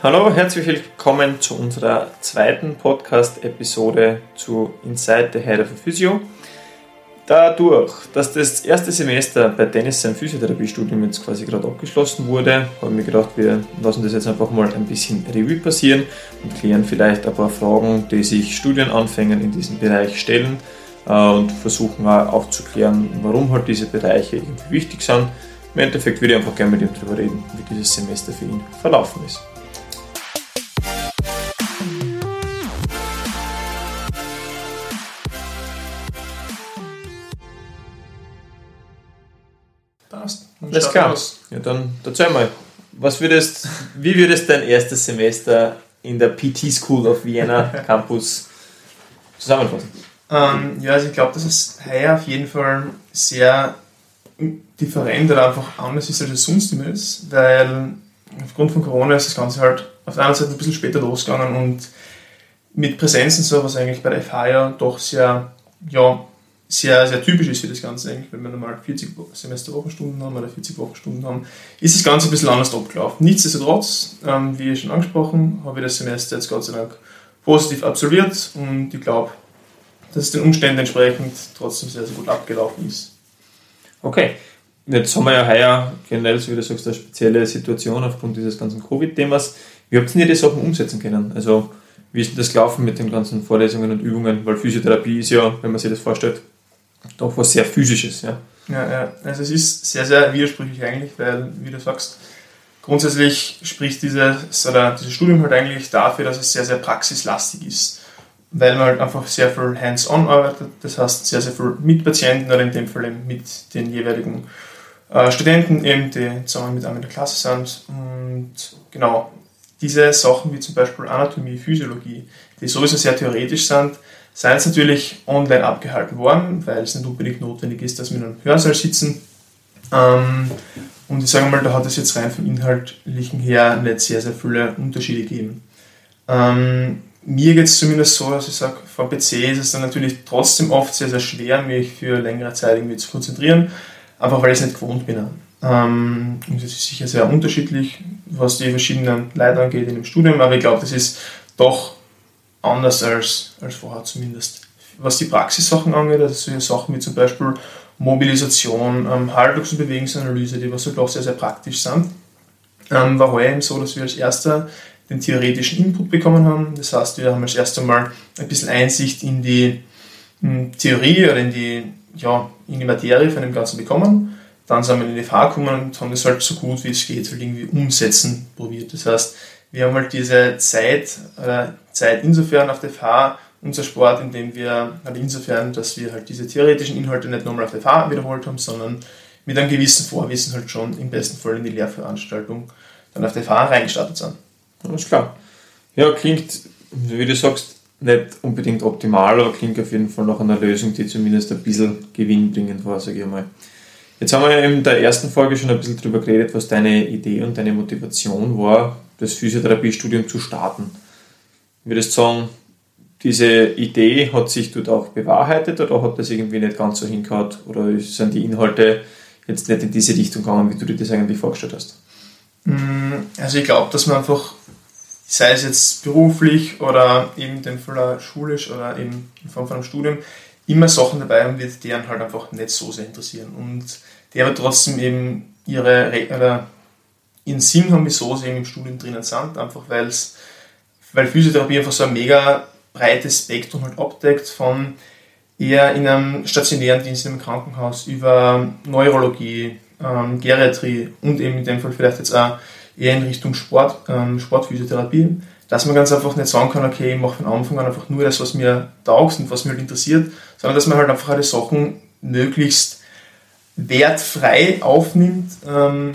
Hallo, herzlich willkommen zu unserer zweiten Podcast-Episode zu Inside the Head of a Physio. Dadurch, dass das erste Semester bei Dennis sein Physiotherapiestudium jetzt quasi gerade abgeschlossen wurde, habe ich mir gedacht, wir lassen das jetzt einfach mal ein bisschen Revue passieren und klären vielleicht ein paar Fragen, die sich Studienanfängern in diesem Bereich stellen äh, und versuchen auch aufzuklären, warum halt diese Bereiche irgendwie wichtig sind. Im Endeffekt würde ich einfach gerne mit ihm darüber reden, wie dieses Semester für ihn verlaufen ist. Alles klar. Ja, dann erzähl mal, was würdest, wie würdest dein erstes Semester in der PT School of Vienna Campus zusammenfassen? Ähm, ja, also ich glaube, dass es heuer auf jeden Fall sehr different oder einfach anders ist, als es sonst immer ist, weil aufgrund von Corona ist das Ganze halt auf der einen Seite ein bisschen später losgegangen und mit Präsenz und so, was eigentlich bei der FH ja doch sehr ja, sehr, sehr typisch ist für das Ganze eigentlich, wenn wir normal 40 Semesterwochenstunden haben oder 40 Wochenstunden haben, ist das Ganze ein bisschen anders abgelaufen. Nichtsdestotrotz, ähm, wie schon angesprochen, habe ich das Semester jetzt Gott sei Dank positiv absolviert und ich glaube, dass es den Umständen entsprechend trotzdem sehr, sehr gut abgelaufen ist. Okay. Jetzt haben wir ja heuer generell, so wie du sagst, eine spezielle Situation aufgrund dieses ganzen Covid-Themas. Wie habt ihr die Sachen umsetzen können? Also, wie ist denn das gelaufen mit den ganzen Vorlesungen und Übungen? Weil Physiotherapie ist ja, wenn man sich das vorstellt, doch was sehr physisches. Ja. Ja, ja, also es ist sehr, sehr widersprüchlich eigentlich, weil, wie du sagst, grundsätzlich spricht dieses, oder dieses Studium halt eigentlich dafür, dass es sehr, sehr praxislastig ist, weil man halt einfach sehr viel hands-on arbeitet, das heißt sehr, sehr viel mit Patienten oder in dem Fall eben mit den jeweiligen äh, Studenten, eben, die zusammen mit einem in der Klasse sind. Und genau, diese Sachen wie zum Beispiel Anatomie, Physiologie, die sowieso sehr theoretisch sind, sei es natürlich online abgehalten worden, weil es nicht unbedingt notwendig ist, dass wir in einem Hörsaal sitzen. Ähm, und ich sage mal, da hat es jetzt rein vom Inhaltlichen her nicht sehr, sehr viele Unterschiede gegeben. Ähm, mir geht es zumindest so, dass ich sage, vor PC ist es dann natürlich trotzdem oft sehr, sehr schwer, mich für längere Zeit irgendwie zu konzentrieren, einfach weil ich es nicht gewohnt bin. Ähm, und das ist sicher sehr unterschiedlich, was die verschiedenen Leute angeht in dem Studium, aber ich glaube, das ist doch anders als, als vorher zumindest. Was die Praxissachen angeht, also solche Sachen wie zum Beispiel Mobilisation, ähm, Haltungs- und Bewegungsanalyse, die was halt auch sehr, sehr praktisch sind, ähm, war heuer eben so, dass wir als erster den theoretischen Input bekommen haben. Das heißt, wir haben als erstes Mal ein bisschen Einsicht in die in hm, Theorie oder in die, ja, in die Materie von dem Ganzen bekommen. Dann sind wir in die FH gekommen und haben das halt so gut wie es geht halt irgendwie umsetzen probiert. Das heißt, wir haben halt diese Zeit, äh, Zeit insofern auf der FH unser Sport, indem wir, halt insofern, dass wir halt diese theoretischen Inhalte nicht nochmal auf der FH wiederholt haben, sondern mit einem gewissen Vorwissen halt schon im besten Fall in die Lehrveranstaltung dann auf der FH reingestartet sind. Alles klar. Ja, klingt, wie du sagst, nicht unbedingt optimal, aber klingt auf jeden Fall nach einer Lösung, die zumindest ein bisschen gewinnbringend war, sage ich mal. Jetzt haben wir ja in der ersten Folge schon ein bisschen darüber geredet, was deine Idee und deine Motivation war, das Physiotherapiestudium zu starten. Würdest du sagen, diese Idee hat sich dort auch bewahrheitet oder hat das irgendwie nicht ganz so hingehauen oder sind die Inhalte jetzt nicht in diese Richtung gegangen, wie du dir das eigentlich vorgestellt hast? Mm, also ich glaube, dass man einfach, sei es jetzt beruflich oder eben in dem Fall schulisch oder eben in Form von einem Studium, immer Sachen dabei haben wird, die einen halt einfach nicht so sehr interessieren und die aber trotzdem eben ihre oder ihren Sinn haben, wieso sie im Studium drinnen sind, einfach weil's, weil Physiotherapie einfach so ein mega breites Spektrum halt abdeckt, von eher in einem stationären Dienst im Krankenhaus über Neurologie, ähm, Geriatrie und eben in dem Fall vielleicht jetzt auch eher in Richtung Sport, ähm, Sportphysiotherapie, dass man ganz einfach nicht sagen kann, okay, ich mache von Anfang an einfach nur das, was mir taugt und was mir halt interessiert, sondern dass man halt einfach alle Sachen möglichst wertfrei aufnimmt, ähm,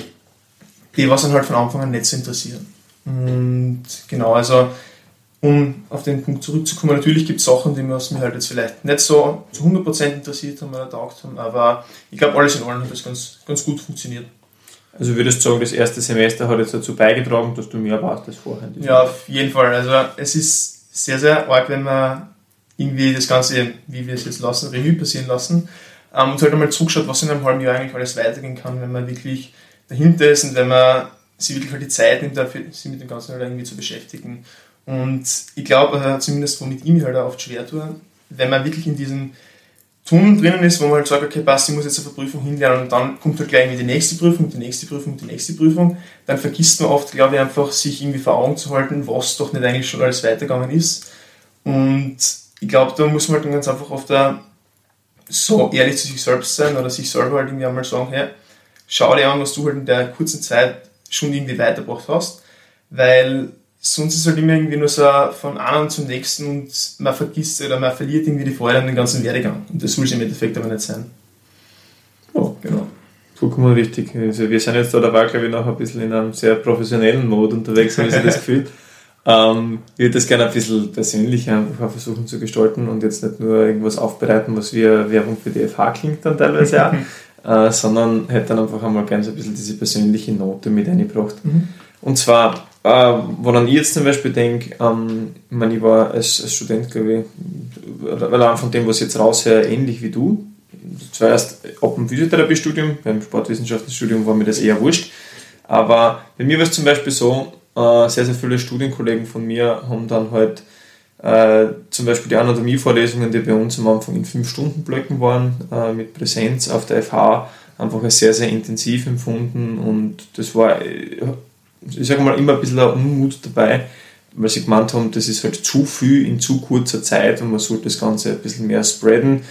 die was dann halt von Anfang an nicht so interessieren. Und genau, also um auf den Punkt zurückzukommen, natürlich gibt es Sachen, die was mir halt jetzt vielleicht nicht so zu 100% interessiert haben oder taugt haben, aber ich glaube, alles in allem hat das ganz, ganz gut funktioniert. Also würdest du sagen, das erste Semester hat jetzt dazu beigetragen, dass du mehr warst als vorher? Ja, auf jeden Fall. Also es ist sehr, sehr arg, wenn man irgendwie das Ganze, wie wir es jetzt lassen, Revue passieren lassen ähm, und halt einmal zugeschaut, was in einem halben Jahr eigentlich alles weitergehen kann, wenn man wirklich dahinter ist und wenn man sie wirklich halt die Zeit nimmt, sich mit dem Ganzen halt irgendwie zu beschäftigen. Und ich glaube, äh, zumindest womit ich mich halt oft schwer tue, wenn man wirklich in diesem Tunnel drinnen ist, wo man halt sagt, okay, passt, ich muss jetzt eine Prüfung hinlernen und dann kommt halt gleich die nächste Prüfung, die nächste Prüfung, die nächste Prüfung, dann vergisst man oft, glaube ich, einfach sich irgendwie vor Augen zu halten, was doch nicht eigentlich schon alles weitergegangen ist. Und ich glaube, da muss man halt dann ganz einfach da so ehrlich zu sich selbst sein oder sich selber halt irgendwie einmal sagen, hey, schau dir an, was du halt in der kurzen Zeit schon irgendwie weitergebracht hast, weil sonst ist es halt immer irgendwie nur so von einem zum nächsten und man vergisst oder man verliert irgendwie die Freude an den ganzen Werdegang. Und das soll es im Endeffekt aber nicht sein. Oh, genau. Vollkommen richtig. Also wir sind jetzt da dabei, glaube ich, noch ein bisschen in einem sehr professionellen Mode unterwegs, habe ich das Gefühl. Ähm, ich würde das gerne ein bisschen persönlicher einfach versuchen zu gestalten und jetzt nicht nur irgendwas aufbereiten, was wie Werbung für die FH klingt dann teilweise auch, äh, sondern hätte dann einfach einmal so ein bisschen diese persönliche Note mit eingebracht. Mhm. Und zwar, äh, woran ich jetzt zum Beispiel denke, ähm, ich meine, ich war als, als Student, glaube ich, allein von dem, was ich jetzt raushöre, ähnlich wie du. Zuerst ab dem Physiotherapiestudium, beim Sportwissenschaftsstudium war mir das eher wurscht. Aber bei mir war es zum Beispiel so, äh, sehr, sehr viele Studienkollegen von mir haben dann halt äh, zum Beispiel die Anatomievorlesungen, die bei uns am Anfang in 5-Stunden-Blöcken waren, äh, mit Präsenz auf der FH, einfach als sehr, sehr intensiv empfunden und das war, äh, ich sage mal, immer ein bisschen ein Unmut dabei, weil sie gemeint haben, das ist halt zu viel in zu kurzer Zeit und man sollte das Ganze ein bisschen mehr spreaden.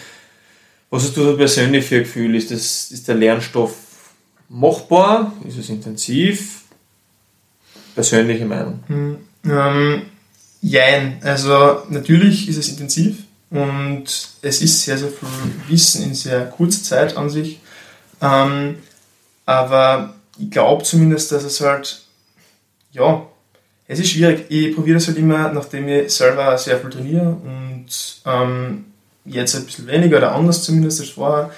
Was hast du da persönlich für ein Gefühl? Ist, das, ist der Lernstoff machbar? Ist es intensiv? Persönliche Meinung? Hm, ähm, jein. Also natürlich ist es intensiv und es ist sehr, sehr viel Wissen in sehr kurzer Zeit an sich. Ähm, aber ich glaube zumindest, dass es halt, ja, es ist schwierig. Ich probiere das halt immer, nachdem ich selber sehr viel trainiere und ähm, jetzt ein bisschen weniger oder anders zumindest als vorher,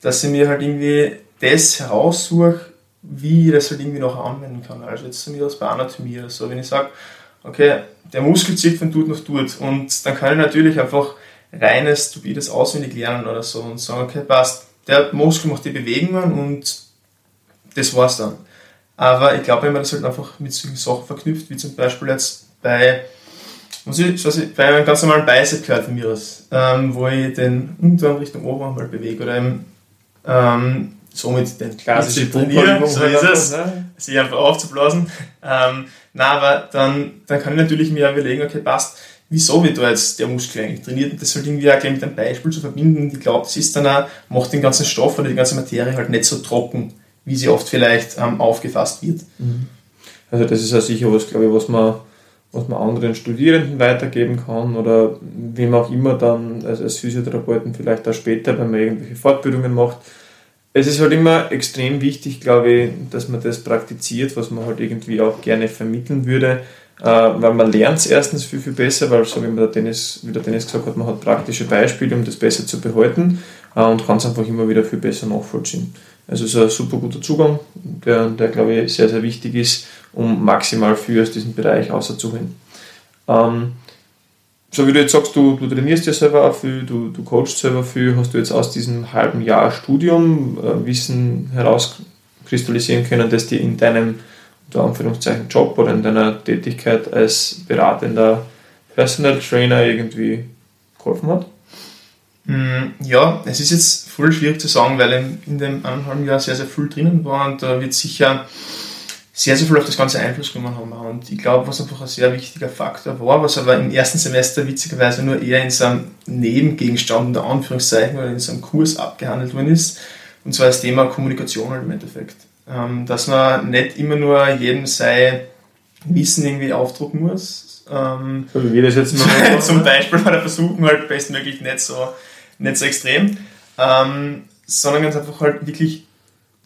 dass ich mir halt irgendwie das heraussuche, wie ich das halt irgendwie noch anwenden kann. Also jetzt zumindest aus bei Anatomie oder so. Wenn ich sage, okay, der Muskel zieht von tut nach tut und dann kann ich natürlich einfach reines, stupides auswendig lernen oder so und sagen, okay, passt, der Muskel macht die Bewegungen und das war's dann. Aber ich glaube, wenn man das halt einfach mit solchen Sachen verknüpft, wie zum Beispiel jetzt bei, muss ich, was ich, bei einem ganz normalen Bicep gehört von mir aus, ähm, wo ich den Unterarm Richtung Oberarm mal bewege oder eben, ähm, somit den klassischen trainieren, so ist es, ne? sich einfach aufzublasen. Ähm, na, aber dann, dann kann ich natürlich mir überlegen, okay, passt, wieso wird da jetzt der Muskel eigentlich trainiert und das halt irgendwie auch mit einem Beispiel zu verbinden. Ich glaube, das ist dann auch, macht den ganzen Stoff oder die ganze Materie halt nicht so trocken, wie sie oft vielleicht ähm, aufgefasst wird. Mhm. Also das ist ja sicher was, glaube ich, was man, was man anderen Studierenden weitergeben kann oder wem auch immer dann als, als Physiotherapeuten vielleicht auch später, wenn man irgendwelche Fortbildungen macht, es ist halt immer extrem wichtig, glaube ich, dass man das praktiziert, was man halt irgendwie auch gerne vermitteln würde, äh, weil man lernt es erstens viel, viel besser, weil so wie, der Dennis, wie der Dennis gesagt hat, man hat praktische Beispiele, um das besser zu behalten äh, und kann es einfach immer wieder viel besser nachvollziehen. Also es ist ein super guter Zugang, der, der glaube ich sehr, sehr wichtig ist, um maximal viel aus diesem Bereich auszuholen. Ähm, so wie du jetzt sagst, du, du trainierst ja selber auch viel, du, du coachst selber viel, hast du jetzt aus diesem halben Jahr Studium äh, Wissen herauskristallisieren können, das dir in deinem unter Anführungszeichen Job oder in deiner Tätigkeit als beratender Personal Trainer irgendwie geholfen hat? Mm, ja, es ist jetzt voll schwierig zu sagen, weil in, in dem eineinhalb Jahr sehr, sehr viel drinnen war und da wird sicher sehr, sehr viel auf das Ganze Einfluss genommen haben. Und ich glaube, was einfach ein sehr wichtiger Faktor war, was aber im ersten Semester witzigerweise nur eher in so einem Nebengegenstand, unter Anführungszeichen, oder in so einem Kurs abgehandelt worden ist, und zwar das Thema Kommunikation halt im Endeffekt. Ähm, dass man nicht immer nur jedem sei Wissen irgendwie aufdrucken muss. Ähm, so wie wir das jetzt mal Zum Beispiel bei der Versuchung halt bestmöglich nicht so, nicht so extrem, ähm, sondern ganz einfach halt wirklich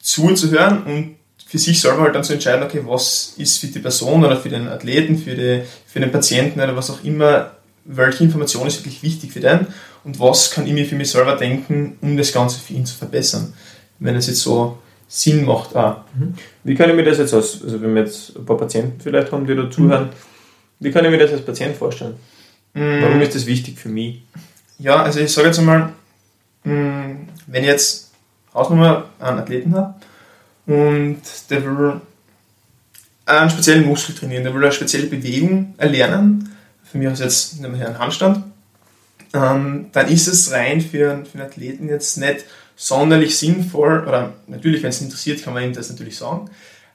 zuzuhören und für sich selber halt dann zu entscheiden, okay, was ist für die Person oder für den Athleten, für, die, für den Patienten oder was auch immer, welche Information ist wirklich wichtig für den und was kann ich mir für mich selber denken, um das Ganze für ihn zu verbessern. Wenn es jetzt so Sinn macht. Auch. Mhm. Wie kann ich mir das jetzt als, also wenn wir jetzt ein paar Patienten vielleicht haben, die da zuhören, mhm. wie kann ich mir das als Patient vorstellen? Mhm. Warum ist das wichtig für mich? Ja, also ich sage jetzt einmal, mm, wenn ich jetzt Hausnummer einen Athleten habe, und der will einen speziellen Muskel trainieren, der will eine spezielle Bewegung erlernen, für mich aus jetzt wir einen Handstand, ähm, dann ist es rein für, für einen Athleten jetzt nicht sonderlich sinnvoll, oder natürlich, wenn es interessiert, kann man ihm das natürlich sagen,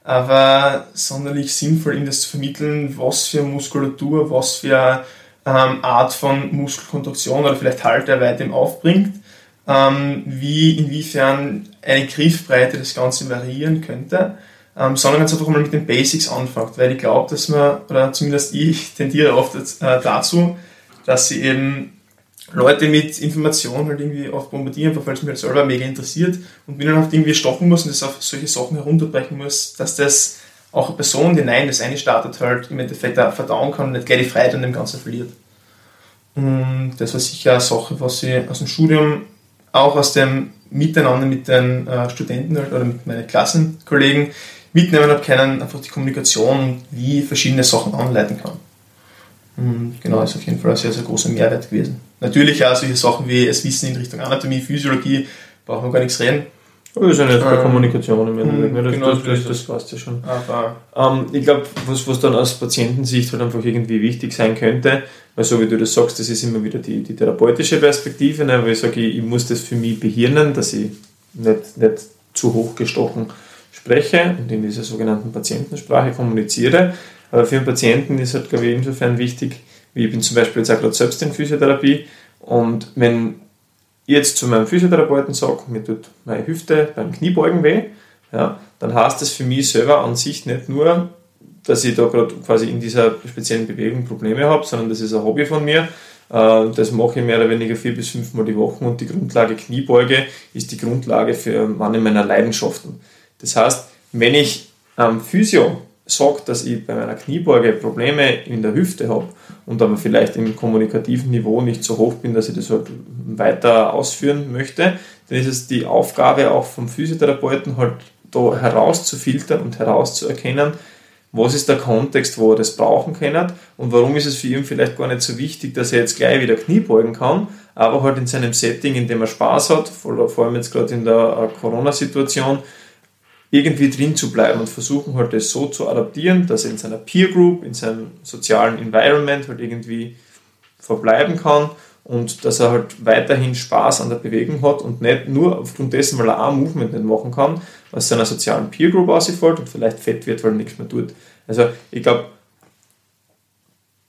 aber sonderlich sinnvoll, ihm das zu vermitteln, was für Muskulatur, was für ähm, Art von Muskelkontraktion oder vielleicht Halterweite ihm aufbringt, ähm, wie inwiefern eine Griffbreite das Ganze variieren könnte, ähm, sondern ganz einfach mal mit den Basics anfängt, weil ich glaube, dass man, oder zumindest ich tendiere oft äh, dazu, dass sie eben Leute mit Informationen halt irgendwie oft bombardieren, einfach weil es mich halt selber mega interessiert und bin dann halt irgendwie stoppen muss und das auf solche Sachen herunterbrechen muss, dass das auch eine Person, die nein, das eine startet, halt im Endeffekt auch verdauen kann und nicht gleich die Freiheit an dem Ganzen verliert. Und das war sicher eine Sache, was ich aus dem Studium, auch aus dem Miteinander mit den äh, Studenten halt, oder mit meinen Klassenkollegen mitnehmen habe können, einfach die Kommunikation, wie verschiedene Sachen anleiten kann. Und genau, ist auf jeden Fall ein sehr, sehr großer Mehrwert gewesen. Natürlich auch solche Sachen wie das Wissen in Richtung Anatomie, Physiologie, brauchen wir gar nichts reden. Ist ja nicht bei ähm, Kommunikation im Endeffekt. Mhm, das, genau, das, das, das passt ja schon. Ähm, ich glaube, was, was dann aus Patientensicht halt einfach irgendwie wichtig sein könnte, weil so wie du das sagst, das ist immer wieder die, die therapeutische Perspektive, ne, weil ich sage, ich, ich muss das für mich behirnen, dass ich nicht, nicht zu hoch gestochen spreche und in dieser sogenannten Patientensprache kommuniziere. Aber für einen Patienten ist halt, glaube ich, insofern wichtig, wie ich bin zum Beispiel jetzt auch gerade selbst in Physiotherapie und wenn jetzt zu meinem Physiotherapeuten sage, mir tut meine Hüfte beim Kniebeugen weh, ja, dann heißt das für mich selber an sich nicht nur, dass ich da gerade quasi in dieser speziellen Bewegung Probleme habe, sondern das ist ein Hobby von mir. Äh, das mache ich mehr oder weniger vier bis fünf Mal die Woche und die Grundlage Kniebeuge ist die Grundlage für meine meiner Leidenschaften. Das heißt, wenn ich am Physio sagt, dass ich bei meiner Kniebeuge Probleme in der Hüfte habe und aber vielleicht im kommunikativen Niveau nicht so hoch bin, dass ich das halt weiter ausführen möchte, dann ist es die Aufgabe auch vom Physiotherapeuten halt da herauszufiltern und herauszuerkennen, was ist der Kontext, wo er das brauchen kann und warum ist es für ihn vielleicht gar nicht so wichtig, dass er jetzt gleich wieder Knie beugen kann, aber halt in seinem Setting, in dem er Spaß hat, vor allem jetzt gerade in der äh, Corona-Situation, irgendwie drin zu bleiben und versuchen halt das so zu adaptieren, dass er in seiner Peer Group, in seinem sozialen Environment halt irgendwie verbleiben kann und dass er halt weiterhin Spaß an der Bewegung hat und nicht nur aufgrund dessen, weil er ein Movement nicht machen kann, aus seiner sozialen Peer Group ausfällt und vielleicht fett wird, weil er nichts mehr tut. Also ich glaube,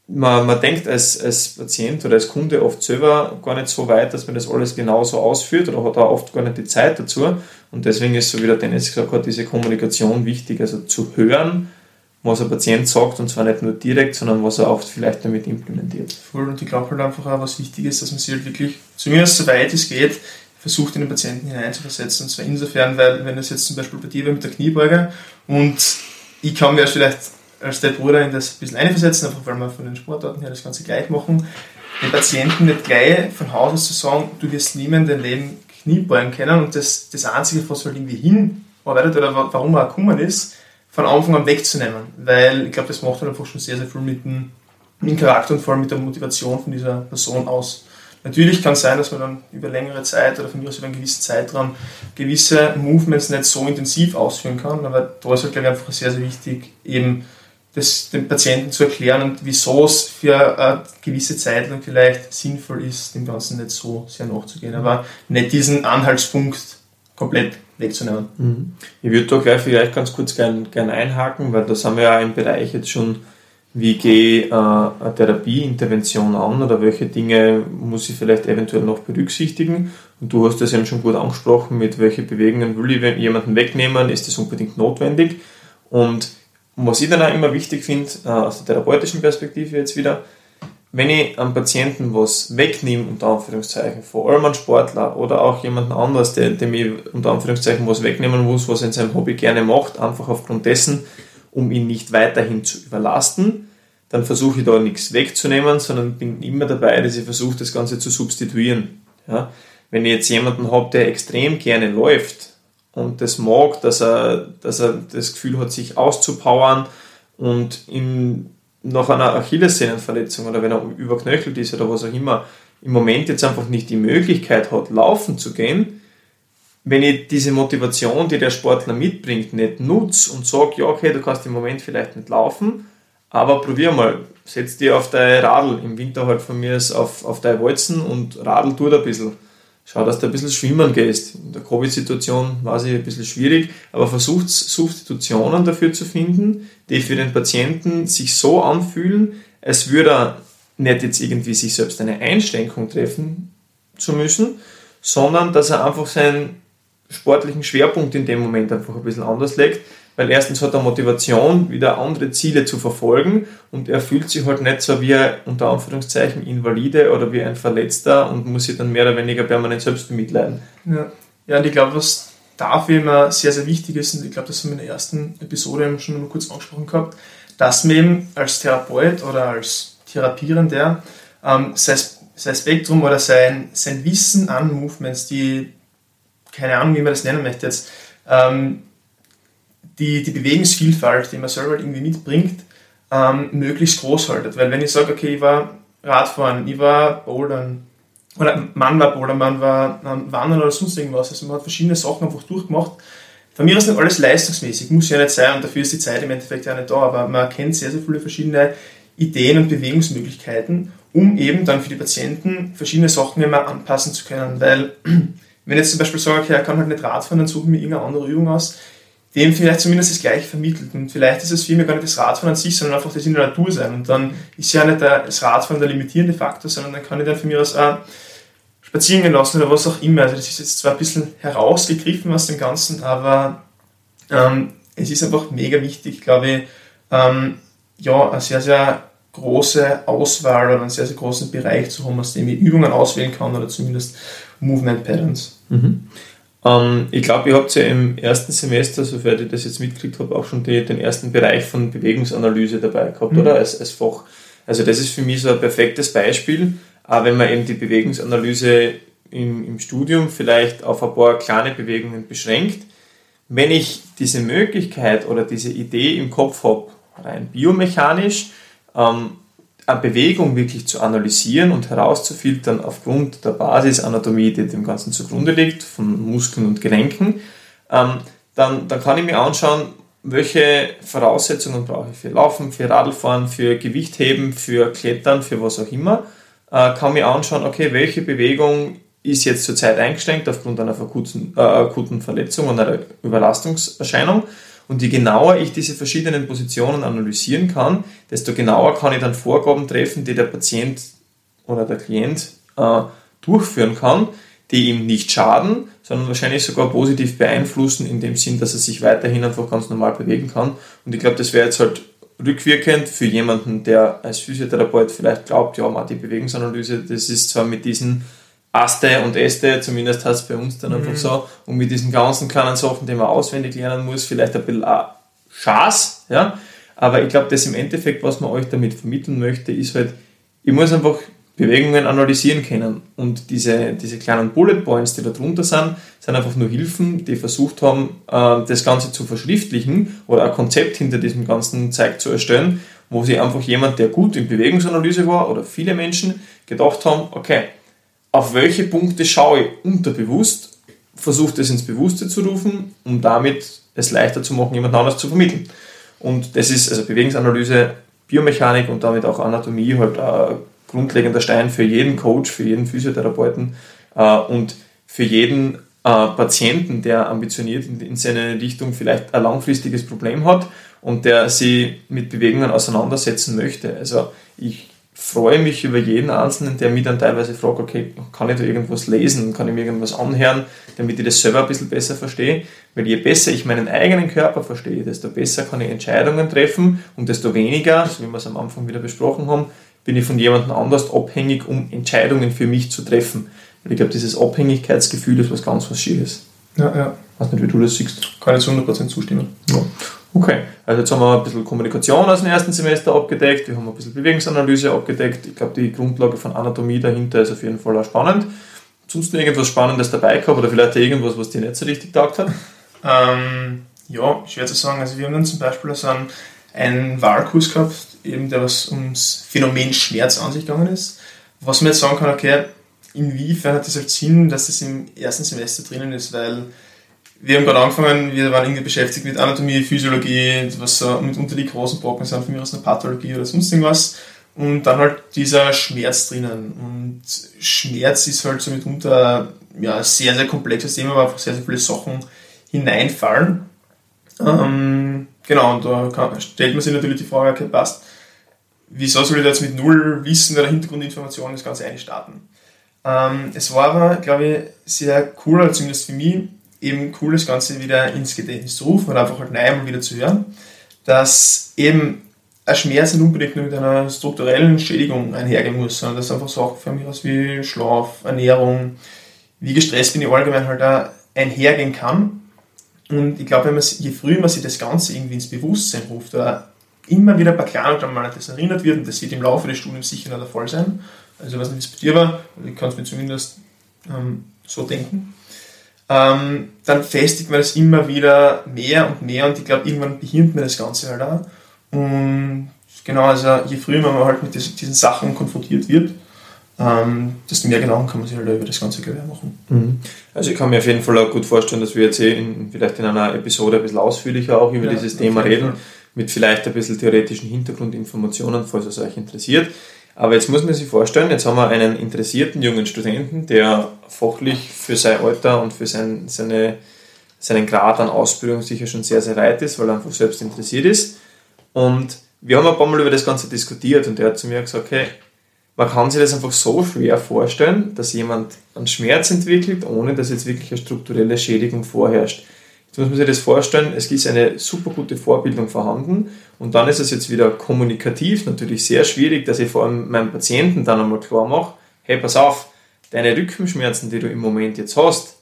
man, man denkt als, als Patient oder als Kunde oft selber gar nicht so weit, dass man das alles genauso ausführt oder hat auch oft gar nicht die Zeit dazu. Und deswegen ist, so wie der Dennis gesagt hat, diese Kommunikation wichtig, also zu hören, was ein Patient sagt und zwar nicht nur direkt, sondern was er auch vielleicht damit implementiert. Voll, und ich glaube halt einfach auch, was wichtig ist, dass man sich halt wirklich, zumindest so weit es geht, versucht, in den Patienten hineinzuversetzen. Und zwar insofern, weil, wenn es jetzt zum Beispiel bei dir war mit der Kniebeuge und ich kann mir vielleicht als der Bruder in das ein bisschen einversetzen, einfach weil wir von den Sportarten her das Ganze gleich machen, den Patienten nicht gleich von Haus aus zu sagen, du wirst niemand dein Leben Kniebeugen können und das, das Einzige, was halt irgendwie hinarbeitet oder warum er gekommen ist, von Anfang an wegzunehmen. Weil ich glaube, das macht halt einfach schon sehr, sehr viel mit dem, mit dem Charakter und vor allem mit der Motivation von dieser Person aus. Natürlich kann es sein, dass man dann über längere Zeit oder von mir aus über einen gewissen Zeitraum gewisse Movements nicht so intensiv ausführen kann, aber da ist halt, glaube ich, einfach sehr, sehr wichtig, eben das dem Patienten zu erklären und wieso es für eine gewisse Zeit lang vielleicht sinnvoll ist, dem Ganzen nicht so sehr nachzugehen, aber nicht diesen Anhaltspunkt komplett wegzunehmen. Mhm. Ich würde da gleich vielleicht ganz kurz gern, gern einhaken, weil da sind wir ja im Bereich jetzt schon, wie gehe ich äh, eine Therapieintervention an oder welche Dinge muss ich vielleicht eventuell noch berücksichtigen. Und du hast das eben schon gut angesprochen, mit welchen Bewegungen will ich jemanden wegnehmen, ist das unbedingt notwendig. Und und was ich dann auch immer wichtig finde, äh, aus der therapeutischen Perspektive jetzt wieder, wenn ich einem Patienten was wegnehme, unter Anführungszeichen, vor allem einem Sportler oder auch jemanden anders, der, dem ich unter Anführungszeichen was wegnehmen muss, was er in seinem Hobby gerne macht, einfach aufgrund dessen, um ihn nicht weiterhin zu überlasten, dann versuche ich da nichts wegzunehmen, sondern bin immer dabei, dass ich versuche, das Ganze zu substituieren. Ja? Wenn ich jetzt jemanden habe, der extrem gerne läuft, und das mag, dass er, dass er das Gefühl hat, sich auszupowern und in, nach einer Achillessehnenverletzung oder wenn er überknöchelt ist oder was auch immer, im Moment jetzt einfach nicht die Möglichkeit hat, laufen zu gehen, wenn ich diese Motivation, die der Sportler mitbringt, nicht nutze und sage, ja, okay, du kannst im Moment vielleicht nicht laufen, aber probier mal, setz dir auf dein Radl, im Winter halt von mir auf, auf deine Walzen und Radl tut ein bisschen. Schau, dass du ein bisschen schwimmen gehst. In der Covid-Situation war es ein bisschen schwierig, aber versucht Substitutionen dafür zu finden, die für den Patienten sich so anfühlen, als würde er nicht jetzt irgendwie sich selbst eine Einschränkung treffen zu müssen, sondern dass er einfach seinen sportlichen Schwerpunkt in dem Moment einfach ein bisschen anders legt, weil erstens hat er Motivation, wieder andere Ziele zu verfolgen und er fühlt sich halt nicht so wie ein, unter Anführungszeichen Invalide oder wie ein Verletzter und muss sich dann mehr oder weniger permanent selbst bemitleiden. Ja, ja und ich glaube, was dafür immer sehr, sehr wichtig ist, und ich glaube, das haben wir in der ersten Episode schon mal kurz angesprochen gehabt, dass man eben als Therapeut oder als Therapierender ähm, sein, sein Spektrum oder sein, sein Wissen an Movements, die keine Ahnung, wie man das nennen möchte jetzt, ähm, die, die Bewegungsvielfalt, die man selber halt irgendwie mitbringt, ähm, möglichst groß haltet. Weil wenn ich sage, okay, ich war Radfahren, ich war Bouldern, oder Mann war Bouldern, man war ähm, Wandern oder sonst irgendwas, also man hat verschiedene Sachen einfach durchgemacht. Von mir ist nicht alles leistungsmäßig, muss ja nicht sein und dafür ist die Zeit im Endeffekt ja nicht da, aber man kennt sehr, sehr viele verschiedene Ideen und Bewegungsmöglichkeiten, um eben dann für die Patienten verschiedene Sachen immer anpassen zu können, weil wenn ich jetzt zum Beispiel sage, okay, er kann halt nicht Radfahren, dann suche ich mir irgendeine andere Übung aus, dem vielleicht zumindest das Gleiche vermittelt. Und vielleicht ist es für mich gar nicht das Radfahren an sich, sondern einfach das in der Natur sein. Und dann ist ja nicht das Radfahren der limitierende Faktor, sondern dann kann ich dann für mich aus auch spazieren gehen lassen oder was auch immer. Also das ist jetzt zwar ein bisschen herausgegriffen aus dem Ganzen, aber ähm, es ist einfach mega wichtig, glaube ich, ähm, ja, eine sehr, sehr große Auswahl oder einen sehr, sehr großen Bereich zu haben, aus dem ich Übungen auswählen kann oder zumindest Movement Patterns. Mhm. Ähm, ich glaube, ihr habt ja im ersten Semester, sofern ich das jetzt mitgekriegt habe, auch schon die, den ersten Bereich von Bewegungsanalyse dabei gehabt, mhm. oder? Als, als Fach. Also das ist für mich so ein perfektes Beispiel, auch wenn man eben die Bewegungsanalyse im, im Studium vielleicht auf ein paar kleine Bewegungen beschränkt. Wenn ich diese Möglichkeit oder diese Idee im Kopf habe, rein biomechanisch, ähm, Bewegung wirklich zu analysieren und herauszufiltern aufgrund der Basisanatomie, die dem Ganzen zugrunde liegt, von Muskeln und Gelenken, ähm, dann, dann kann ich mir anschauen, welche Voraussetzungen brauche ich für Laufen, für Radfahren, für Gewichtheben, für Klettern, für was auch immer. Äh, kann mir anschauen, okay, welche Bewegung ist jetzt zurzeit eingeschränkt aufgrund einer akuten, äh, akuten Verletzung und einer Überlastungserscheinung und je genauer ich diese verschiedenen Positionen analysieren kann, desto genauer kann ich dann Vorgaben treffen, die der Patient oder der Klient äh, durchführen kann, die ihm nicht schaden, sondern wahrscheinlich sogar positiv beeinflussen, in dem Sinn, dass er sich weiterhin einfach ganz normal bewegen kann. Und ich glaube, das wäre jetzt halt rückwirkend für jemanden, der als Physiotherapeut vielleicht glaubt, ja, die Bewegungsanalyse, das ist zwar mit diesen Aste und Äste, zumindest heißt es bei uns dann einfach mhm. so, und mit diesen ganzen kleinen Sachen, die man auswendig lernen muss, vielleicht ein bisschen Schaß, ja, aber ich glaube, das im Endeffekt, was man euch damit vermitteln möchte, ist halt, ich muss einfach Bewegungen analysieren können. Und diese, diese kleinen Bullet Points, die da drunter sind, sind einfach nur Hilfen, die versucht haben, äh, das Ganze zu verschriftlichen oder ein Konzept hinter diesem ganzen Zeug zu erstellen, wo sich einfach jemand, der gut in Bewegungsanalyse war oder viele Menschen gedacht haben, okay, auf welche Punkte schaue ich unterbewusst, versuche das ins Bewusste zu rufen, um damit es leichter zu machen, jemand anderes zu vermitteln. Und das ist also Bewegungsanalyse, Biomechanik und damit auch Anatomie halt ein grundlegender Stein für jeden Coach, für jeden Physiotherapeuten äh, und für jeden äh, Patienten, der ambitioniert in seine Richtung vielleicht ein langfristiges Problem hat und der sich mit Bewegungen auseinandersetzen möchte. Also ich freue mich über jeden Einzelnen, der mich dann teilweise fragt, okay, kann ich da irgendwas lesen, kann ich mir irgendwas anhören, damit ich das selber ein bisschen besser verstehe. Weil je besser ich meinen eigenen Körper verstehe, desto besser kann ich Entscheidungen treffen und desto weniger, so wie wir es am Anfang wieder besprochen haben, bin ich von jemandem anders abhängig, um Entscheidungen für mich zu treffen. Weil ich glaube, dieses Abhängigkeitsgefühl ist was ganz was Schieres. Ja, ja. Weiß nicht, wie du das siehst. Kann ich zu 100% zustimmen. Ja. Okay, also jetzt haben wir ein bisschen Kommunikation aus dem ersten Semester abgedeckt, wir haben ein bisschen Bewegungsanalyse abgedeckt. Ich glaube, die Grundlage von Anatomie dahinter ist auf jeden Fall auch spannend. Sonst noch irgendwas Spannendes dabei gehabt oder vielleicht irgendwas, was dir nicht so richtig taugt hat? Ähm, ja, schwer zu sagen. Also wir haben dann zum Beispiel so einen, einen Wahlkurs gehabt, eben der was ums Phänomen Schmerz an sich gegangen ist. Was man jetzt sagen kann, okay, inwiefern hat es halt Sinn, dass das im ersten Semester drinnen ist, weil wir haben gerade angefangen, wir waren irgendwie beschäftigt mit Anatomie, Physiologie, was so mitunter die großen Brocken sind, von mir aus eine Pathologie oder sonst irgendwas. Und dann halt dieser Schmerz drinnen. Und Schmerz ist halt so mitunter ja, ein sehr, sehr komplexes Thema, weil einfach sehr, sehr viele Sachen hineinfallen. Ähm, genau, und da kann, stellt man sich natürlich die Frage, okay, passt, wieso soll ich da jetzt mit null Wissen oder Hintergrundinformationen das Ganze einstarten? Ähm, es war aber, glaube ich, sehr cool, zumindest für mich, eben cool, das Ganze wieder ins Gedächtnis zu rufen oder einfach halt einmal wieder zu hören, dass eben ein Schmerz nicht unbedingt nur mit einer strukturellen Schädigung einhergehen muss, sondern dass einfach Sachen für mich aus wie Schlaf, Ernährung, wie gestresst bin ich allgemein halt auch einhergehen kann. Und ich glaube, je früher man sich das Ganze irgendwie ins Bewusstsein ruft oder immer wieder ein paar Kleinigkeiten mal an das erinnert wird, und das wird im Laufe des Studiums sicher noch der Fall sein, also was nicht, wie es bei dir war, ich kann es mir zumindest ähm, so denken, ähm, dann festigt man das immer wieder mehr und mehr und ich glaube, irgendwann behindert man das Ganze halt auch. Und genau, also je früher man halt mit diesen Sachen konfrontiert wird, ähm, desto mehr Gedanken kann man sich halt über das ganze Gewehr machen. Mhm. Also ich kann mir auf jeden Fall auch gut vorstellen, dass wir jetzt eh in, vielleicht in einer Episode ein bisschen ausführlicher auch über ja, dieses Thema reden, mit vielleicht ein bisschen theoretischen Hintergrundinformationen, falls es euch interessiert. Aber jetzt muss man sich vorstellen, jetzt haben wir einen interessierten jungen Studenten, der fachlich für sein Alter und für sein, seine, seinen Grad an Ausbildung sicher schon sehr, sehr weit ist, weil er einfach selbst interessiert ist. Und wir haben ein paar Mal über das Ganze diskutiert und er hat zu mir gesagt, hey, man kann sich das einfach so schwer vorstellen, dass jemand einen Schmerz entwickelt, ohne dass jetzt wirklich eine strukturelle Schädigung vorherrscht. Jetzt muss man sich das vorstellen, es ist eine super gute Vorbildung vorhanden und dann ist es jetzt wieder kommunikativ natürlich sehr schwierig, dass ich vor allem meinem Patienten dann einmal klar mache, hey, pass auf, deine Rückenschmerzen, die du im Moment jetzt hast,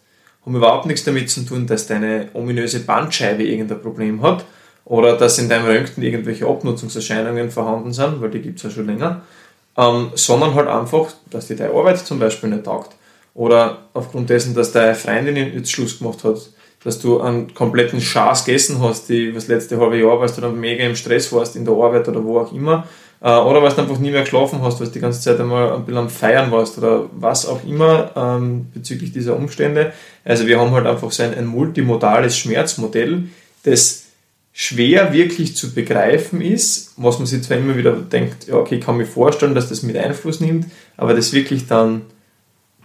haben überhaupt nichts damit zu tun, dass deine ominöse Bandscheibe irgendein Problem hat oder dass in deinem Röntgen irgendwelche Abnutzungserscheinungen vorhanden sind, weil die gibt es ja schon länger, ähm, sondern halt einfach, dass dir deine Arbeit zum Beispiel nicht taugt oder aufgrund dessen, dass deine Freundin jetzt Schluss gemacht hat dass du einen kompletten Schaß gegessen hast, die das letzte halbe Jahr, weil du dann mega im Stress warst in der Arbeit oder wo auch immer, äh, oder weil du einfach nie mehr geschlafen hast, weil du die ganze Zeit einmal ein bisschen am Feiern warst oder was auch immer ähm, bezüglich dieser Umstände. Also wir haben halt einfach so ein, ein multimodales Schmerzmodell, das schwer wirklich zu begreifen ist, was man sich zwar immer wieder denkt, ja okay, ich kann mir vorstellen, dass das mit Einfluss nimmt, aber das wirklich dann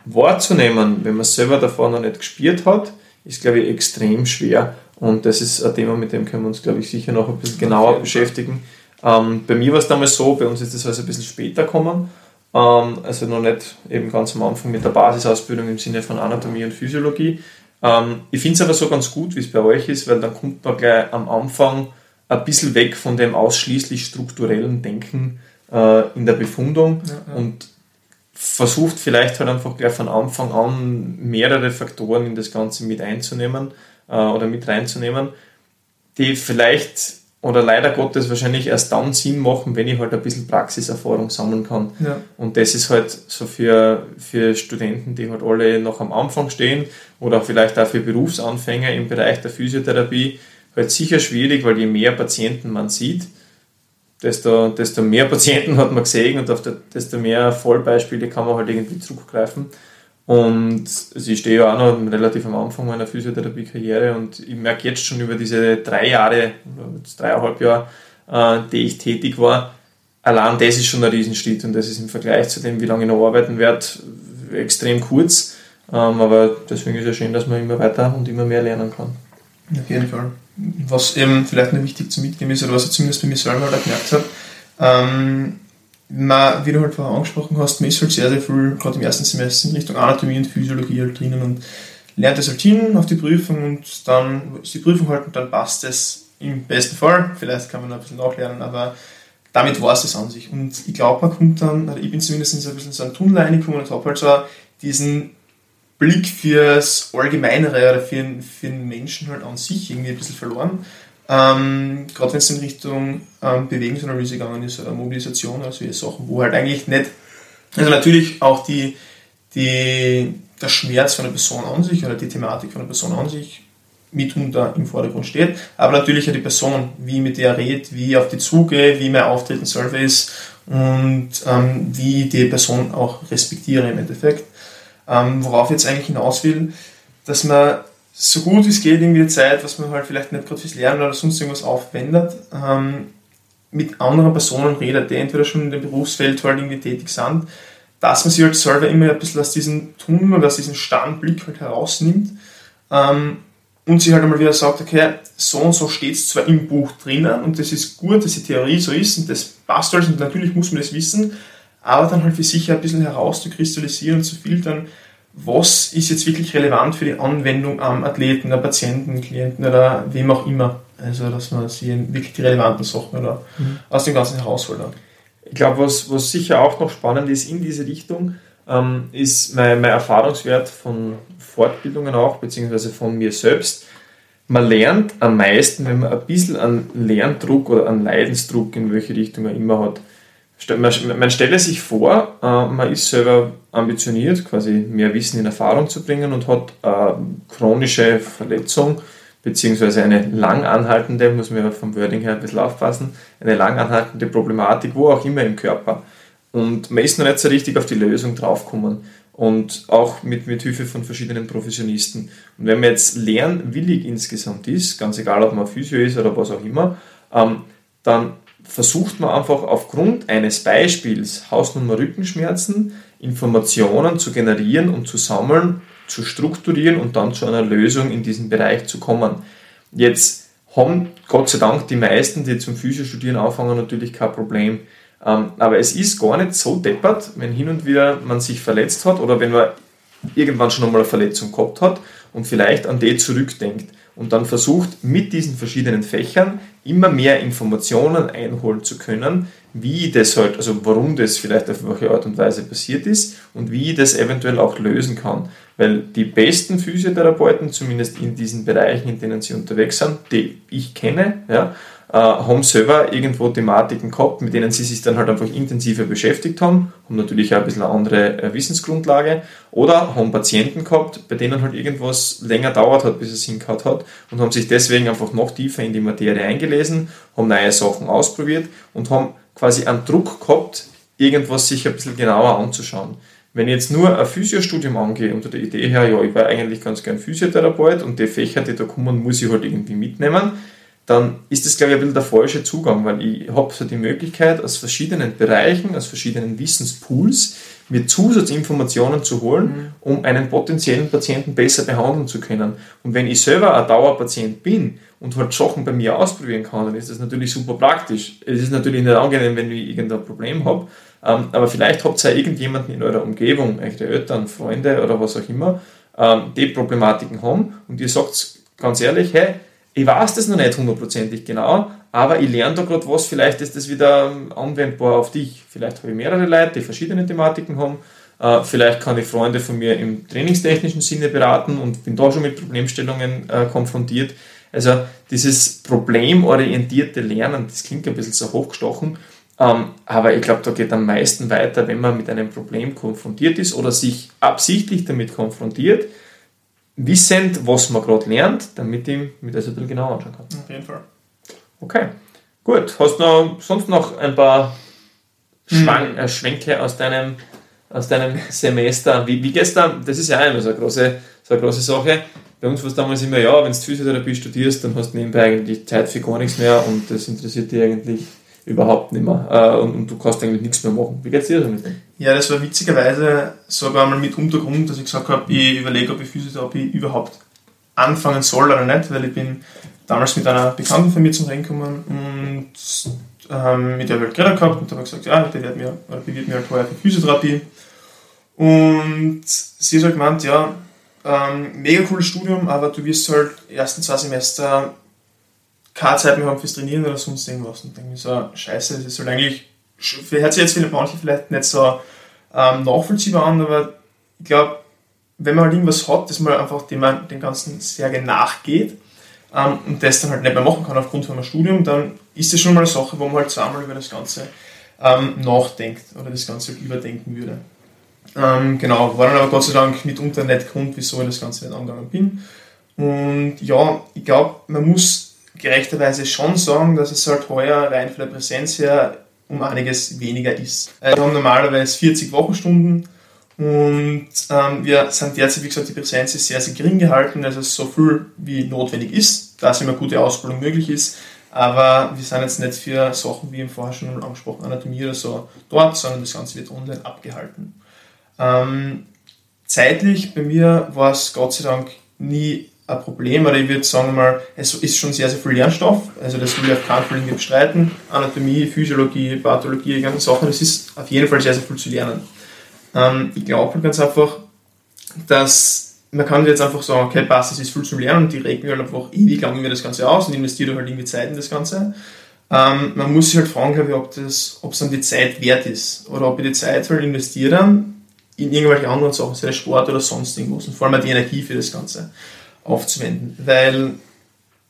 wahrzunehmen, wenn man selber davor noch nicht gespürt hat, ist, glaube ich, extrem schwer. Und das ist ein Thema, mit dem können wir uns, glaube ich, sicher noch ein bisschen genauer beschäftigen. Ähm, bei mir war es damals so, bei uns ist das also ein bisschen später gekommen. Ähm, also noch nicht eben ganz am Anfang mit der Basisausbildung im Sinne von Anatomie und Physiologie. Ähm, ich finde es aber so ganz gut, wie es bei euch ist, weil dann kommt man gleich am Anfang ein bisschen weg von dem ausschließlich strukturellen Denken äh, in der Befundung ja, ja. und versucht vielleicht halt einfach gleich von Anfang an mehrere Faktoren in das Ganze mit einzunehmen äh, oder mit reinzunehmen, die vielleicht oder leider Gottes wahrscheinlich erst dann Sinn machen, wenn ich halt ein bisschen Praxiserfahrung sammeln kann. Ja. Und das ist halt so für, für Studenten, die halt alle noch am Anfang stehen oder vielleicht auch für Berufsanfänger im Bereich der Physiotherapie halt sicher schwierig, weil je mehr Patienten man sieht, desto, desto mehr Patienten hat man gesehen und auf der, desto mehr Fallbeispiele kann man halt irgendwie zurückgreifen. Und also ich stehe ja auch noch relativ am Anfang meiner Physiotherapie-Karriere und ich merke jetzt schon über diese drei Jahre, dreieinhalb Jahre, äh, die ich tätig war, allein das ist schon ein Riesenschritt und das ist im Vergleich zu dem, wie lange ich noch arbeiten werde, extrem kurz. Ähm, aber deswegen ist es ja schön, dass man immer weiter und immer mehr lernen kann. Auf jeden Fall was eben vielleicht noch wichtig zu mitgeben ist, oder was ich zumindest bei mir selber halt gemerkt habe, ähm, man, wie du halt vorher angesprochen hast, man ist halt sehr, sehr viel, gerade im ersten Semester, in Richtung Anatomie und Physiologie halt drinnen und lernt das halt hin auf die Prüfung und dann ist die Prüfung halt und dann passt es im besten Fall. Vielleicht kann man noch ein bisschen nachlernen, aber damit war es das an sich. Und ich glaube, man kommt dann, ich bin zumindest in so ein bisschen so einen Tunnel reingekommen und habe halt so diesen Blick fürs Allgemeinere oder für, für den Menschen halt an sich irgendwie ein bisschen verloren. Ähm, Gerade wenn es in Richtung ähm, Bewegungsanalyse gegangen ist oder Mobilisation oder solche Sachen, wo halt eigentlich nicht, also natürlich auch die, die, der Schmerz von der Person an sich oder die Thematik von der Person an sich mitunter im Vordergrund steht, aber natürlich auch die Person, wie mit der rede, wie ich auf die zugehe, wie mein Auftreten selber ist und ähm, wie die Person auch respektiere im Endeffekt. Ähm, worauf ich jetzt eigentlich hinaus will, dass man so gut wie es geht irgendwie die Zeit, was man halt vielleicht nicht gerade fürs Lernen oder sonst irgendwas aufwendet, ähm, mit anderen Personen redet, die entweder schon in dem Berufsfeld halt irgendwie tätig sind, dass man sich halt selber immer ein bisschen aus diesem Tunnel oder aus diesem starren Blick halt herausnimmt ähm, und sich halt einmal wieder sagt, okay, so und so steht es zwar im Buch drinnen und das ist gut, dass die Theorie so ist und das passt alles und natürlich muss man das wissen, aber dann halt für sich ein bisschen herauszukristallisieren und zu filtern, was ist jetzt wirklich relevant für die Anwendung am Athleten, am Patienten, Klienten oder wem auch immer. Also, dass man sich wirklich die relevanten Sachen oder mhm. aus dem Ganzen herausholt. Ich glaube, was, was sicher auch noch spannend ist in diese Richtung, ähm, ist mein, mein Erfahrungswert von Fortbildungen auch, beziehungsweise von mir selbst. Man lernt am meisten, wenn man ein bisschen an Lerndruck oder an Leidensdruck in welche Richtung er immer hat. Man stelle sich vor, äh, man ist selber ambitioniert, quasi mehr Wissen in Erfahrung zu bringen und hat eine chronische Verletzung beziehungsweise eine lang anhaltende, muss man vom Wording her ein bisschen aufpassen, eine lang anhaltende Problematik, wo auch immer im Körper. Und man ist noch nicht so richtig auf die Lösung draufgekommen und auch mit, mit Hilfe von verschiedenen Professionisten. Und wenn man jetzt lernwillig insgesamt ist, ganz egal ob man Physio ist oder was auch immer, ähm, dann versucht man einfach aufgrund eines Beispiels Hausnummer Rückenschmerzen Informationen zu generieren und zu sammeln, zu strukturieren und dann zu einer Lösung in diesem Bereich zu kommen. Jetzt haben Gott sei Dank die meisten, die zum Physio studieren, anfangen, natürlich kein Problem. Ähm, aber es ist gar nicht so deppert, wenn hin und wieder man sich verletzt hat oder wenn man irgendwann schon einmal eine Verletzung gehabt hat und vielleicht an die zurückdenkt und dann versucht, mit diesen verschiedenen Fächern immer mehr Informationen einholen zu können, wie das halt, also warum das vielleicht auf welche Art und Weise passiert ist und wie ich das eventuell auch lösen kann. Weil die besten Physiotherapeuten, zumindest in diesen Bereichen, in denen sie unterwegs sind, die ich kenne, ja, äh, haben selber irgendwo Thematiken gehabt, mit denen sie sich dann halt einfach intensiver beschäftigt haben, haben natürlich auch ein bisschen eine andere äh, Wissensgrundlage oder haben Patienten gehabt, bei denen halt irgendwas länger dauert hat, bis es hingehauen hat und haben sich deswegen einfach noch tiefer in die Materie eingelesen, haben neue Sachen ausprobiert und haben quasi einen Druck gehabt, irgendwas sich ein bisschen genauer anzuschauen. Wenn ich jetzt nur ein Physiostudium angehe, unter der Idee her, ja, ich war eigentlich ganz gern Physiotherapeut und die Fächer, die da kommen, muss ich halt irgendwie mitnehmen, dann ist das, glaube ich, ein bisschen der falsche Zugang, weil ich habe so die Möglichkeit, aus verschiedenen Bereichen, aus verschiedenen Wissenspools, mir Zusatzinformationen zu holen, mhm. um einen potenziellen Patienten besser behandeln zu können. Und wenn ich selber ein Dauerpatient bin und halt Sachen bei mir ausprobieren kann, dann ist das natürlich super praktisch. Es ist natürlich nicht angenehm, wenn ich irgendein Problem habe, ähm, aber vielleicht habt ihr ja irgendjemanden in eurer Umgebung, eure Eltern, Freunde oder was auch immer, ähm, die Problematiken haben und ihr sagt ganz ehrlich, hey, ich weiß das noch nicht hundertprozentig genau, aber ich lerne da gerade was, vielleicht ist das wieder anwendbar auf dich. Vielleicht habe ich mehrere Leute, die verschiedene Thematiken haben. Äh, vielleicht kann ich Freunde von mir im trainingstechnischen Sinne beraten und bin da schon mit Problemstellungen äh, konfrontiert. Also dieses problemorientierte Lernen, das klingt ein bisschen so hochgestochen, ähm, aber ich glaube, da geht am meisten weiter, wenn man mit einem Problem konfrontiert ist oder sich absichtlich damit konfrontiert wissend, was man gerade lernt, damit ich mir das ein bisschen genauer anschauen kann. Auf jeden Fall. Okay, gut. Hast du noch, sonst noch ein paar Schwank, hm. äh, Schwenke aus deinem, aus deinem Semester? Wie, wie gestern, das ist ja immer so eine große, so eine große Sache. Bei uns war es damals immer, ja, wenn du Physiotherapie studierst, dann hast du nebenbei eigentlich Zeit für gar nichts mehr und das interessiert dich eigentlich überhaupt nicht mehr äh, und, und, du kannst eigentlich nichts mehr machen. Wie geht es dir damit? Ja, das war witzigerweise sogar einmal mit Untergrund, dass ich gesagt habe, ich überlege, ob ich Physiotherapie überhaupt anfangen soll oder nicht, weil ich bin damals mit einer Bekannten von mir zum Rennen gekommen und ähm, mit der habe ich halt geredet gehabt und habe gesagt, ja, die wird mir, oder die wird mir halt heuer für Physiotherapie. Und sie hat halt gemeint, ja, ähm, mega cooles Studium, aber du wirst halt ersten zwei Semester keine Zeit mehr haben fürs Trainieren oder sonst irgendwas. Und denke ich so, scheiße, das ist halt eigentlich, hört sich jetzt für manche vielleicht nicht so ähm, nachvollziehbar an, aber ich glaube, wenn man halt irgendwas hat, das man einfach dem man den ganzen sehr nachgeht ähm, und das dann halt nicht mehr machen kann aufgrund von einem Studium, dann ist das schon mal eine Sache, wo man halt zweimal über das Ganze ähm, nachdenkt oder das Ganze überdenken würde. Ähm, genau, war dann aber Gott sei Dank mitunter nicht Grund, wieso ich das Ganze nicht angegangen bin. Und ja, ich glaube, man muss gerechterweise schon sagen, dass es halt heuer rein von der Präsenz her um einiges weniger ist. Äh, wir haben normalerweise 40 Wochenstunden Und ähm, wir sind derzeit, wie gesagt, die Präsenz ist sehr, sehr gering gehalten, also so viel wie notwendig ist, dass immer gute Ausbildung möglich ist. Aber wir sind jetzt nicht für Sachen wie im vorher schon angesprochen, Anatomie oder so dort, sondern das Ganze wird online abgehalten. Ähm, zeitlich bei mir war es Gott sei Dank nie ein Problem, aber ich würde sagen mal, es ist schon sehr, sehr viel Lernstoff, also das will ich auf keinen Fall irgendwie bestreiten. Anatomie, Physiologie, Pathologie, die ganzen Sachen, das ist auf jeden Fall sehr, sehr viel zu lernen. Ähm, ich glaube halt ganz einfach, dass man kann jetzt einfach sagen, okay, passt, das ist viel zum Lernen und die regen halt einfach ewig lang über das Ganze aus und investiert halt irgendwie Zeit in das Ganze. Ähm, man muss sich halt fragen, glaube ich, ob das, ob es dann die Zeit wert ist oder ob ich die Zeit halt investiere in irgendwelche anderen Sachen, sei es Sport oder sonst irgendwas und vor allem die Energie für das Ganze aufzuwenden. Weil,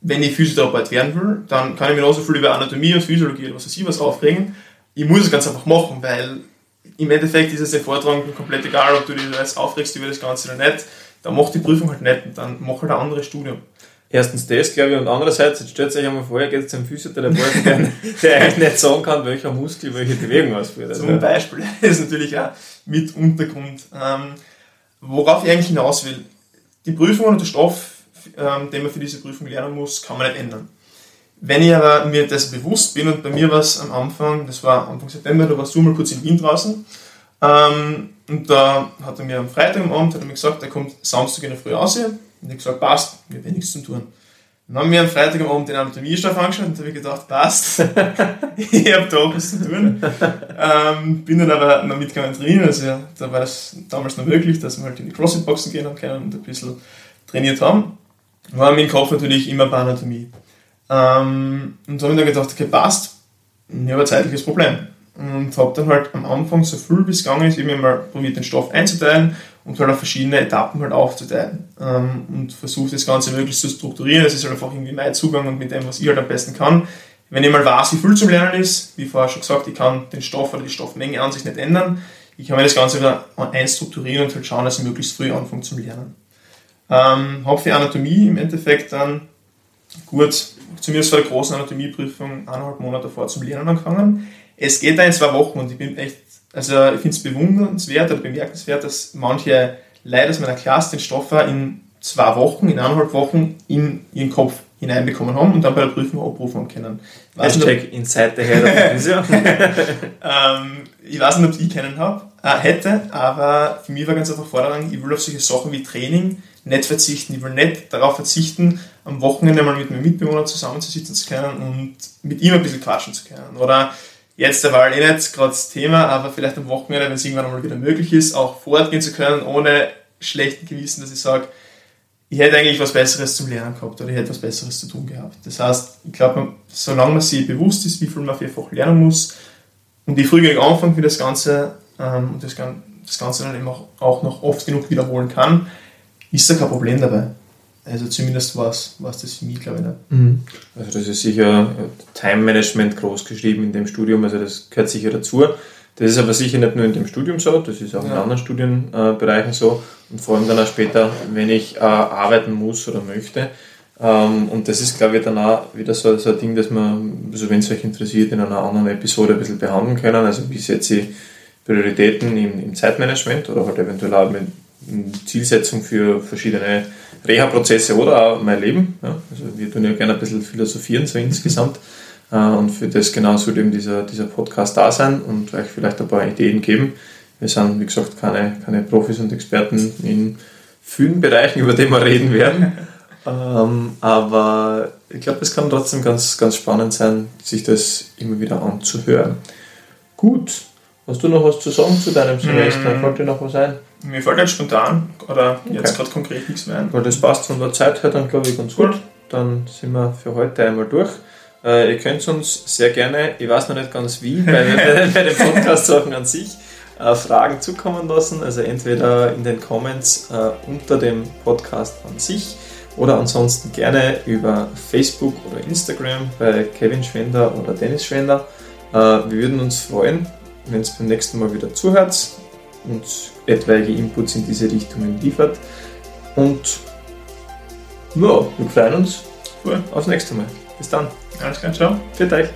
wenn ich Physiotherapeut werden will, dann kann ich mir genauso viel über Anatomie und Physiologie oder was weiß ich was aufregen. Ich muss es ganz einfach machen, weil im Endeffekt ist es der Vortrag komplett egal, ob du dich jetzt aufregst über das Ganze oder nicht. Dann mach die Prüfung halt nicht und dann mach halt ein anderes Studium. Erstens das, glaube ich, und andererseits, jetzt stellt euch einmal vor, ihr geht zum Physiotherapeuten, der, der eigentlich nicht sagen kann, welcher Muskel welche Bewegung ausführt. Also, Zum Beispiel, das ist natürlich auch mit Untergrund. Ähm, worauf ich eigentlich hinaus will, die Prüfung und der Stoff, ähm, den man für diese Prüfung lernen muss, kann man nicht ändern. Wenn ich aber mir das bewusst bin, und bei mir war es am Anfang, das war Anfang September, da warst du mal kurz in Wien draußen, ähm, und da hat er mir am Freitag am Abend hat er mir gesagt, er kommt Samstag in der Früh raus. Und ich habe gesagt, passt, ich habe nichts zu tun. Dann haben wir am Freitag am Abend den Anatomiestoff angeschaut und habe ich gedacht, passt, ich habe da auch was zu tun. Ähm, bin dann aber noch mitgegangen drin, also ja, da war das damals noch möglich, dass wir halt in die CrossFit-Boxen gehen haben können und ein bisschen trainiert haben. War mir im Kopf natürlich immer bei Anatomie. Ähm, und da habe ich dann gedacht, okay, passt, ich habe ein zeitliches Problem. Und habe dann halt am Anfang so viel bis gegangen ist, eben mal probiert, den Stoff einzuteilen und halt auf verschiedene Etappen halt aufzuteilen. Ähm, und versucht das Ganze möglichst zu strukturieren. Das ist halt einfach irgendwie mein Zugang und mit dem, was ich halt am besten kann. Wenn ich mal weiß, wie viel zum Lernen ist, wie vorher schon gesagt, ich kann den Stoff oder die Stoffmenge an sich nicht ändern. Ich kann mir das Ganze wieder einstrukturieren und halt schauen, dass ich möglichst früh anfange zum Lernen. Ähm, habe für Anatomie im Endeffekt dann gut, zumindest vor der großen Anatomieprüfung, eineinhalb Monate vor zum Lernen angefangen. Es geht da in zwei Wochen und ich bin echt, also ich finde es bewundernswert oder bemerkenswert, dass manche Leute aus meiner Klasse den Stoff in zwei Wochen, in eineinhalb Wochen in ihren Kopf hineinbekommen haben und dann bei der Prüfung abrufen können. Hashtag Inside the Head of ähm, Ich weiß nicht, ob ich keinen hab, äh, hätte, aber für mich war ganz einfach Forderung, ich will auf solche Sachen wie Training nicht verzichten. Ich will nicht darauf verzichten, am Wochenende mal mit meinem Mitbewohner zusammenzusitzen zu können und mit ihm ein bisschen quatschen zu können. Oder jetzt der Wahl eh nicht gerade das Thema, aber vielleicht am Wochenende, wenn es irgendwann mal wieder möglich ist, auch fortgehen zu können, ohne schlechten Gewissen, dass ich sage, ich hätte eigentlich was Besseres zum Lernen gehabt oder ich hätte was Besseres zu tun gehabt. Das heißt, ich glaube, solange man sich bewusst ist, wie viel man einfach lernen muss und die früh genug anfängt für das Ganze ähm, und das, das Ganze dann eben auch, auch noch oft genug wiederholen kann, ist da kein Problem dabei. Also zumindest war es das für mich, glaube ich, nicht. Mhm. Also das ist sicher Time Management groß geschrieben in dem Studium, also das gehört sicher dazu. Das ist aber sicher nicht nur in dem Studium so, das ist auch ja. in anderen Studienbereichen so und vor allem dann auch später, wenn ich äh, arbeiten muss oder möchte. Ähm, und das ist, glaube ich, dann auch wieder so, so ein Ding, dass man, also wenn es euch interessiert, in einer anderen Episode ein bisschen behandeln können. Also wie setze ich Prioritäten im, im Zeitmanagement oder halt eventuell auch mit Zielsetzung für verschiedene Reha-Prozesse oder auch mein Leben. Ja. Also wir tun ja gerne ein bisschen philosophieren so insgesamt. Äh, und für das genau soll eben dieser, dieser Podcast da sein und euch vielleicht ein paar Ideen geben. Wir sind, wie gesagt, keine, keine Profis und Experten in vielen Bereichen, über die wir reden werden. ähm, aber ich glaube, es kann trotzdem ganz, ganz spannend sein, sich das immer wieder anzuhören. Gut, hast du noch was zu sagen zu deinem Semester? Mm. Fällt dir noch was ein? Mir fällt jetzt spontan oder okay. jetzt gerade konkret nichts mehr ein. Weil das passt von der Zeit her dann, glaube ich, ganz gut. Dann sind wir für heute einmal durch. Äh, ihr könnt uns sehr gerne, ich weiß noch nicht ganz wie, bei, bei den Podcast-Sachen an sich, äh, Fragen zukommen lassen. Also entweder in den Comments äh, unter dem Podcast an sich oder ansonsten gerne über Facebook oder Instagram bei Kevin Schwender oder Dennis Schwender. Äh, wir würden uns freuen, wenn es beim nächsten Mal wieder zuhört und etwaige Inputs in diese Richtungen liefert. Und ja, wir freuen uns aufs nächste Mal. Bis dann. Alles klar, ciao. Für euch.